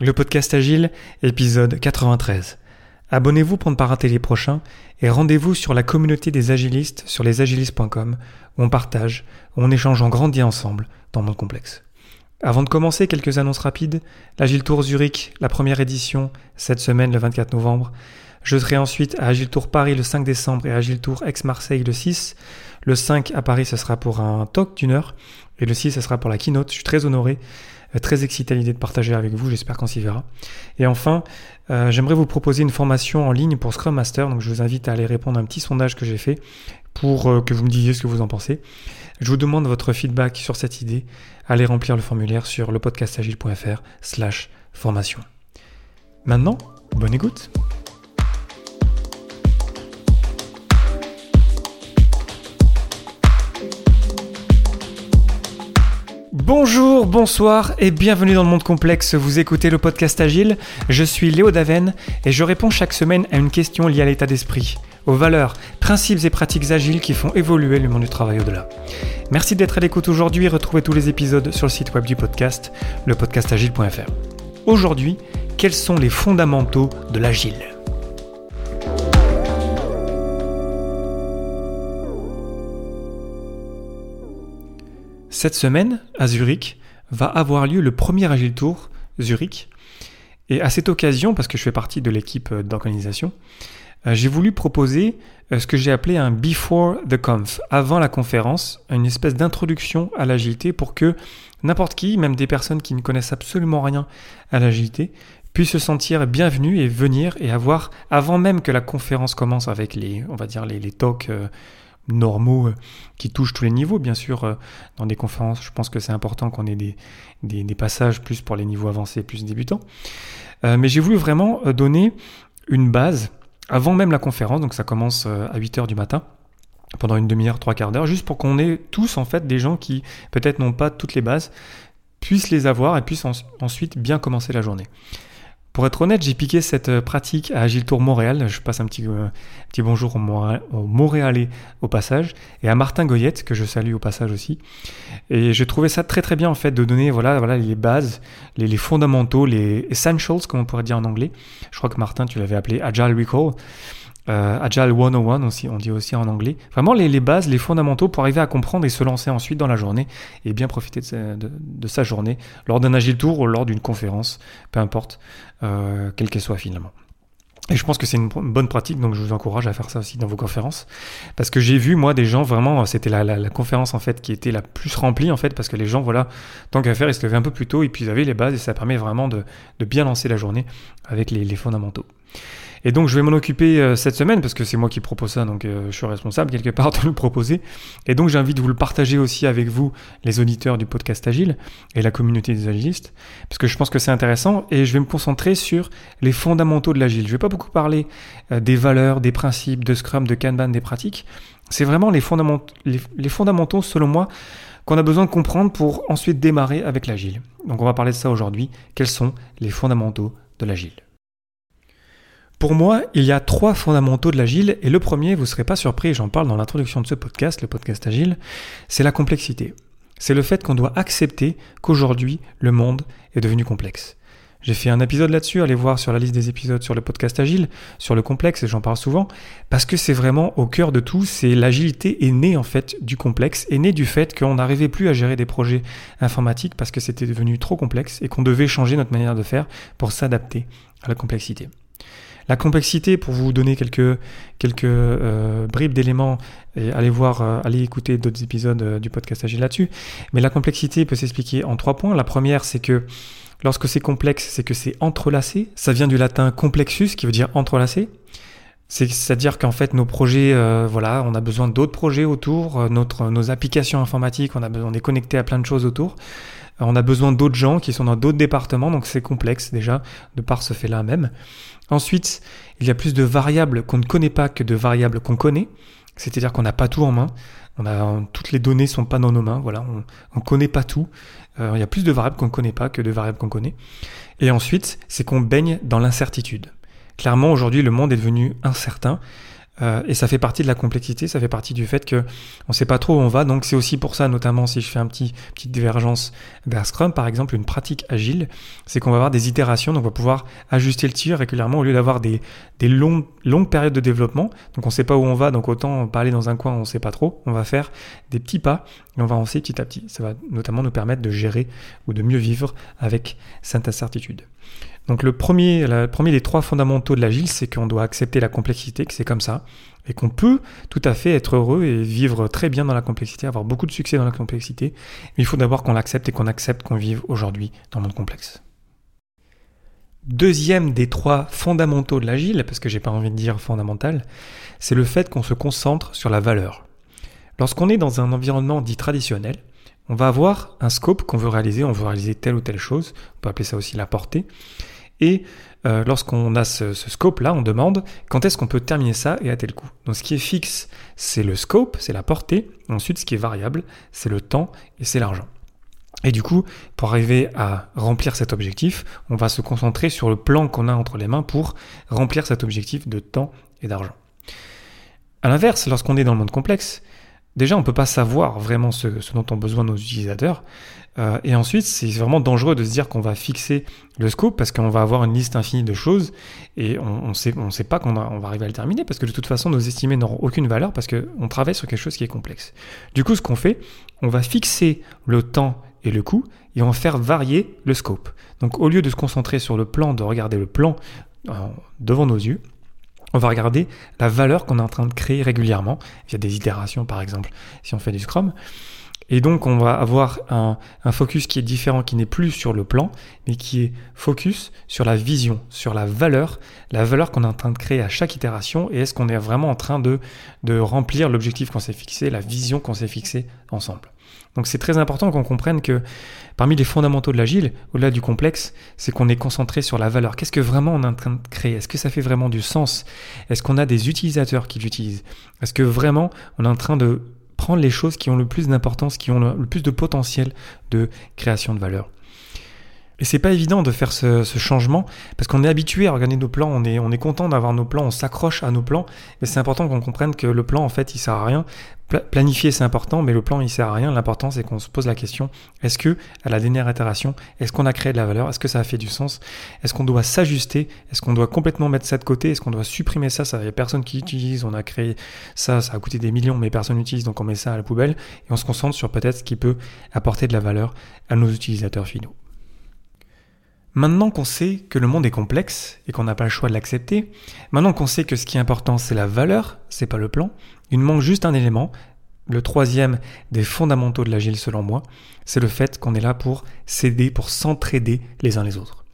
Le podcast Agile, épisode 93. Abonnez-vous pour ne pas rater les prochains et rendez-vous sur la communauté des agilistes sur lesagilistes.com où on partage, on échange en grandit ensemble dans le monde complexe. Avant de commencer, quelques annonces rapides. L'Agile Tour Zurich, la première édition, cette semaine le 24 novembre. Je serai ensuite à Agile Tour Paris le 5 décembre et Agile Tour Aix-Marseille le 6. Le 5 à Paris, ce sera pour un talk d'une heure et le 6, ce sera pour la keynote. Je suis très honoré. Euh, très excité à l'idée de partager avec vous, j'espère qu'on s'y verra. Et enfin, euh, j'aimerais vous proposer une formation en ligne pour Scrum Master, donc je vous invite à aller répondre à un petit sondage que j'ai fait pour euh, que vous me disiez ce que vous en pensez. Je vous demande votre feedback sur cette idée. Allez remplir le formulaire sur lepodcastagile.fr slash formation. Maintenant, bonne écoute Bonjour, bonsoir et bienvenue dans le monde complexe. Vous écoutez le podcast Agile. Je suis Léo Daven et je réponds chaque semaine à une question liée à l'état d'esprit, aux valeurs, principes et pratiques agiles qui font évoluer le monde du travail au-delà. Merci d'être à l'écoute aujourd'hui. Retrouvez tous les épisodes sur le site web du podcast, lepodcastagile.fr. Aujourd'hui, quels sont les fondamentaux de l'agile? Cette semaine, à Zurich, va avoir lieu le premier Agile Tour Zurich. Et à cette occasion, parce que je fais partie de l'équipe d'organisation, euh, j'ai voulu proposer euh, ce que j'ai appelé un before the conf, avant la conférence, une espèce d'introduction à l'agilité pour que n'importe qui, même des personnes qui ne connaissent absolument rien à l'agilité, puissent se sentir bienvenus et venir et avoir, avant même que la conférence commence avec les, on va dire, les, talks euh, normaux euh, qui touchent tous les niveaux. Bien sûr, euh, dans des conférences, je pense que c'est important qu'on ait des, passages plus pour les niveaux avancés, plus débutants. Euh, mais j'ai voulu vraiment donner une base avant même la conférence, donc ça commence à 8h du matin pendant une demi-heure, trois quarts d'heure, juste pour qu'on ait tous en fait des gens qui peut-être n'ont pas toutes les bases, puissent les avoir et puissent ensuite bien commencer la journée. Pour être honnête, j'ai piqué cette euh, pratique à Agile Tour Montréal. Je passe un petit, euh, petit bonjour au, Montréalais au passage et à Martin Goyette que je salue au passage aussi. Et j'ai trouvé ça très très bien en fait de donner voilà, voilà les bases, les, les, fondamentaux, les essentials comme on pourrait dire en anglais. Je crois que Martin tu l'avais appelé Agile Recall. Euh, Agile 101 aussi, on dit aussi en anglais. Vraiment les, bases, les fondamentaux pour arriver à comprendre et se lancer ensuite dans la journée et bien profiter de sa, journée lors d'un Agile Tour ou lors d'une conférence, peu importe, euh, quelle qu'elle soit finalement. Et je pense que c'est une bonne pratique, donc je vous encourage à faire ça aussi dans vos conférences. Parce que j'ai vu, moi, des gens vraiment, c'était la, conférence en fait qui était la plus remplie en fait, parce que les gens, voilà, tant qu'à faire, ils se levaient un peu plus tôt et puis ils avaient les bases et ça permet vraiment de, bien lancer la journée avec les fondamentaux. Et donc je vais m'en occuper euh, cette semaine parce que c'est moi qui propose ça, donc euh, je suis responsable quelque part de le proposer. Et donc de vous le partager aussi avec vous, les auditeurs du podcast Agile et la communauté des agilistes, parce que je pense que c'est intéressant et je vais me concentrer sur les fondamentaux de l'agile. Je vais pas beaucoup parler euh, des valeurs, des principes, de Scrum, de Kanban, des pratiques. C'est vraiment les les fondamentaux selon moi qu'on a besoin de comprendre pour ensuite démarrer avec l'agile. Donc on va parler de ça aujourd'hui. Quels sont les fondamentaux de l'agile? Pour moi, il y a trois fondamentaux de l'agile, et le premier, vous ne serez pas surpris, j'en parle dans l'introduction de ce podcast, le podcast agile, c'est la complexité. C'est le fait qu'on doit accepter qu'aujourd'hui, le monde est devenu complexe. J'ai fait un épisode là-dessus, allez voir sur la liste des épisodes sur le podcast agile, sur le complexe, et j'en parle souvent, parce que c'est vraiment au cœur de tout, c'est l'agilité est née en fait du complexe, est née du fait qu'on n'arrivait plus à gérer des projets informatiques parce que c'était devenu trop complexe et qu'on devait changer notre manière de faire pour s'adapter à la complexité. La complexité, pour vous donner quelques, quelques euh, bribes d'éléments, et allez voir, euh, allez écouter d'autres épisodes euh, du podcast Agile là-dessus. Mais la complexité peut s'expliquer en trois points. La première, c'est que lorsque c'est complexe, c'est que c'est entrelacé. Ça vient du latin complexus, qui veut dire entrelacé. C'est-à-dire qu'en fait, nos projets, voilà, on a besoin d'autres projets autour, nos applications informatiques, on a on est connecté à plein de choses autour. On a besoin d'autres gens qui sont dans d'autres départements, donc c'est complexe déjà, de par ce fait-là même. Ensuite, il y a plus de variables qu'on ne connaît pas que de variables qu'on connaît. C'est-à-dire qu'on n'a pas tout en main. On a, toutes les données sont pas dans nos mains. Voilà, on ne connaît pas tout. Euh, il y a plus de variables qu'on ne connaît pas que de variables qu'on connaît. Et ensuite, c'est qu'on baigne dans l'incertitude. Clairement, aujourd'hui, le monde est devenu incertain. Euh, et ça fait partie de la complexité, ça fait partie du fait que on sait pas trop où on va. Donc c'est aussi pour ça, notamment si je fais un petit petite divergence vers Scrum, par exemple, une pratique agile, c'est qu'on va avoir des itérations, donc on va pouvoir ajuster le tir régulièrement au lieu d'avoir des, des longues, longues périodes de développement. Donc on sait pas où on va, donc autant parler dans un coin, on sait pas trop. On va faire des petits pas et on va avancer petit à petit. Ça va notamment nous permettre de gérer ou de mieux vivre avec cette incertitude. Donc le premier, le premier des trois fondamentaux de l'agile, c'est qu'on doit accepter la complexité, que c'est comme ça, et qu'on peut tout à fait être heureux et vivre très bien dans la complexité, avoir beaucoup de succès dans la complexité. Mais il faut d'abord qu'on l'accepte et qu'on accepte qu'on vive aujourd'hui dans le monde complexe. Deuxième des trois fondamentaux de l'agile, parce que j'ai pas envie de dire fondamental, c'est le fait qu'on se concentre sur la valeur. Lorsqu'on est dans un environnement dit traditionnel, on va avoir un scope qu'on veut réaliser, on veut réaliser telle ou telle chose, on peut appeler ça aussi la portée. Et euh, lorsqu'on a ce, scope-là, on demande quand est-ce qu'on peut terminer ça et à tel coût. Donc ce qui est fixe, c'est le scope, c'est la portée. Ensuite, ce qui est variable, c'est le temps et c'est l'argent. Et du coup, pour arriver à remplir cet objectif, on va se concentrer sur le plan qu'on a entre les mains pour remplir cet objectif de temps et d'argent. À l'inverse, lorsqu'on est dans le monde complexe, déjà on ne peut pas savoir vraiment ce, dont ont besoin nos utilisateurs. Euh, et ensuite, c'est vraiment dangereux de se dire qu'on va fixer le scope parce qu'on va avoir une liste infinie de choses et on ne sait, pas qu'on on va arriver à le terminer parce que de toute façon, nos estimés n'auront aucune valeur parce qu'on travaille sur quelque chose qui est complexe. Du coup, ce qu'on fait, on va fixer le temps et le coût et on va faire varier le scope. Donc au lieu de se concentrer sur le plan, de regarder le plan euh, devant nos yeux, on va regarder la valeur qu'on est en train de créer régulièrement, via des itérations par exemple, si on fait du Scrum. Et donc on va avoir un, focus qui est différent, qui n'est plus sur le plan, mais qui est focus sur la vision, sur la valeur, la valeur qu'on est en train de créer à chaque itération, et est-ce qu'on est vraiment en train de, de remplir l'objectif qu'on s'est fixé, la vision qu'on s'est fixée ensemble. Donc c'est très important qu'on comprenne que parmi les fondamentaux de l'agile, au-delà du complexe, c'est qu'on est concentré sur la valeur. Qu'est-ce que vraiment on est en train de créer? Est-ce que ça fait vraiment du sens? Est-ce qu'on a des utilisateurs qui l'utilisent? Est-ce que vraiment on est en train de prendre les choses qui ont le plus d'importance, qui ont le plus de potentiel de création de valeur et c'est pas évident de faire ce, changement parce qu'on est habitué à regarder nos plans, on est, on est content d'avoir nos plans, on s'accroche à nos plans, mais c'est important qu'on comprenne que le plan en fait il sert à rien. planifier c'est important, mais le plan il sert à rien. L'important c'est qu'on se pose la question est-ce que à la dernière itération, est-ce qu'on a créé de la valeur, est-ce que ça a fait du sens, est-ce qu'on doit s'ajuster, est-ce qu'on doit complètement mettre ça de côté, est-ce qu'on doit supprimer ça, ça y a personne qui utilise, on a créé ça, ça a coûté des millions, mais personne n'utilise, donc on met ça à la poubelle et on se concentre sur peut-être ce qui peut apporter de la valeur à nos utilisateurs finaux. Maintenant qu'on sait que le monde est complexe et qu'on n'a pas le choix de l'accepter, maintenant qu'on sait que ce qui est important c'est la valeur, c'est pas le plan, il manque juste un élément, le troisième des fondamentaux de l'agile selon moi, c'est le fait qu'on est là pour s'aider, pour s'entraider les uns les autres.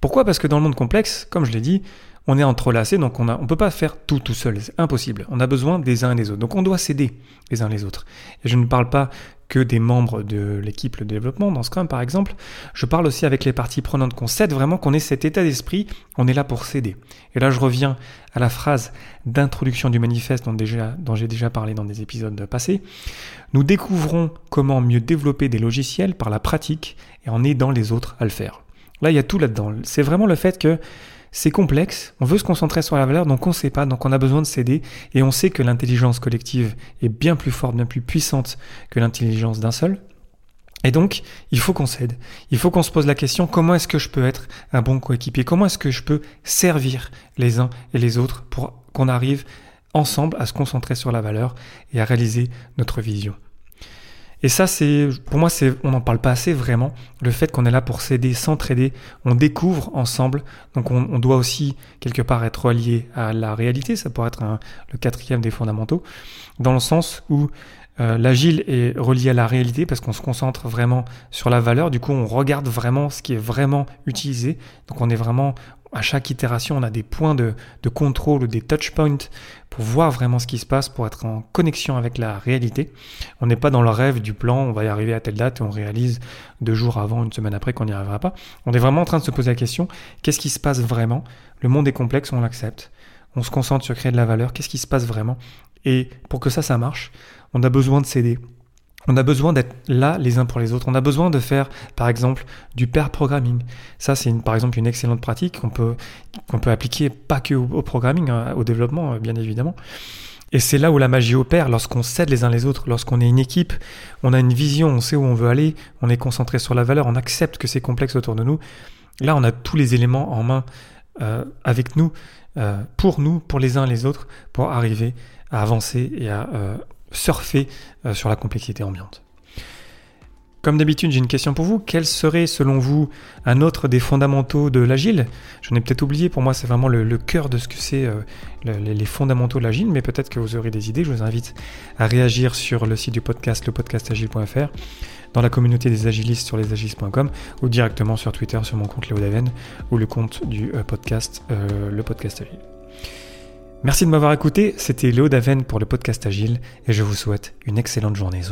Pourquoi? Parce que dans le monde complexe, comme je l'ai dit, on est entrelacés, donc on ne peut pas faire tout tout seul, c'est impossible. On a besoin des uns et des autres, donc on doit s'aider les uns les autres. Et je ne parle pas que des membres de l'équipe de développement, dans Scrum par exemple, je parle aussi avec les parties prenantes, qu'on s'aide vraiment, qu'on ait cet état d'esprit, on est là pour s'aider. Et là je reviens à la phrase d'introduction du manifeste dont, dont j'ai déjà parlé dans des épisodes passés. Nous découvrons comment mieux développer des logiciels par la pratique et en aidant les autres à le faire. Là il y a tout là-dedans. C'est vraiment le fait que c'est complexe, on veut se concentrer sur la valeur, donc on ne sait pas, donc on a besoin de s'aider, et on sait que l'intelligence collective est bien plus forte, bien plus puissante que l'intelligence d'un seul. Et donc, il faut qu'on s'aide. Il faut qu'on se pose la question, comment est-ce que je peux être un bon coéquipier? Comment est-ce que je peux servir les uns et les autres pour qu'on arrive ensemble à se concentrer sur la valeur et à réaliser notre vision? Et ça, c'est, pour moi, c'est, on n'en parle pas assez vraiment. Le fait qu'on est là pour s'aider, s'entraider, on découvre ensemble. Donc, on, doit aussi quelque part être relié à la réalité. Ça pourrait être le quatrième des fondamentaux, dans le sens où euh, l'agile est relié à la réalité parce qu'on se concentre vraiment sur la valeur. Du coup, on regarde vraiment ce qui est vraiment utilisé. Donc, on est vraiment à chaque itération, on a des points de, contrôle ou des touch points pour voir vraiment ce qui se passe, pour être en connexion avec la réalité. On n'est pas dans le rêve du plan, on va y arriver à telle date et on réalise deux jours avant, une semaine après qu'on n'y arrivera pas. On est vraiment en train de se poser la question, qu'est-ce qui se passe vraiment? Le monde est complexe, on l'accepte. On se concentre sur créer de la valeur, qu'est-ce qui se passe vraiment? Et pour que ça, ça marche, on a besoin de s'aider. On a besoin d'être là les uns pour les autres. On a besoin de faire, par exemple, du pair programming. Ça, c'est par exemple une excellente pratique qu'on peut, qu'on peut appliquer pas que au, programming, hein, au développement, euh, bien évidemment. Et c'est là où la magie opère, lorsqu'on s'aide les uns les autres, lorsqu'on est une équipe, on a une vision, on sait où on veut aller, on est concentré sur la valeur, on accepte que c'est complexe autour de nous. Là, on a tous les éléments en main euh, avec nous, euh, pour nous, pour les uns les autres, pour arriver à avancer et à surfer sur la complexité ambiante. Comme d'habitude, j'ai une question pour vous. Quel serait, selon vous, un autre des fondamentaux de l'agile? J'en ai peut-être oublié, pour moi, c'est vraiment le, cœur de ce que c'est euh, les fondamentaux de l'agile, mais peut-être que vous aurez des idées. Je vous invite à réagir sur le site du podcast, lepodcastagile.fr, dans la communauté des agilistes sur lesagilistes.com ou directement sur Twitter sur mon compte Léo Daven ou le compte du euh, podcast, euh, le podcast agile. Merci de m'avoir écouté, c'était Léo Daven pour le podcast Agile et je vous souhaite une excellente journée.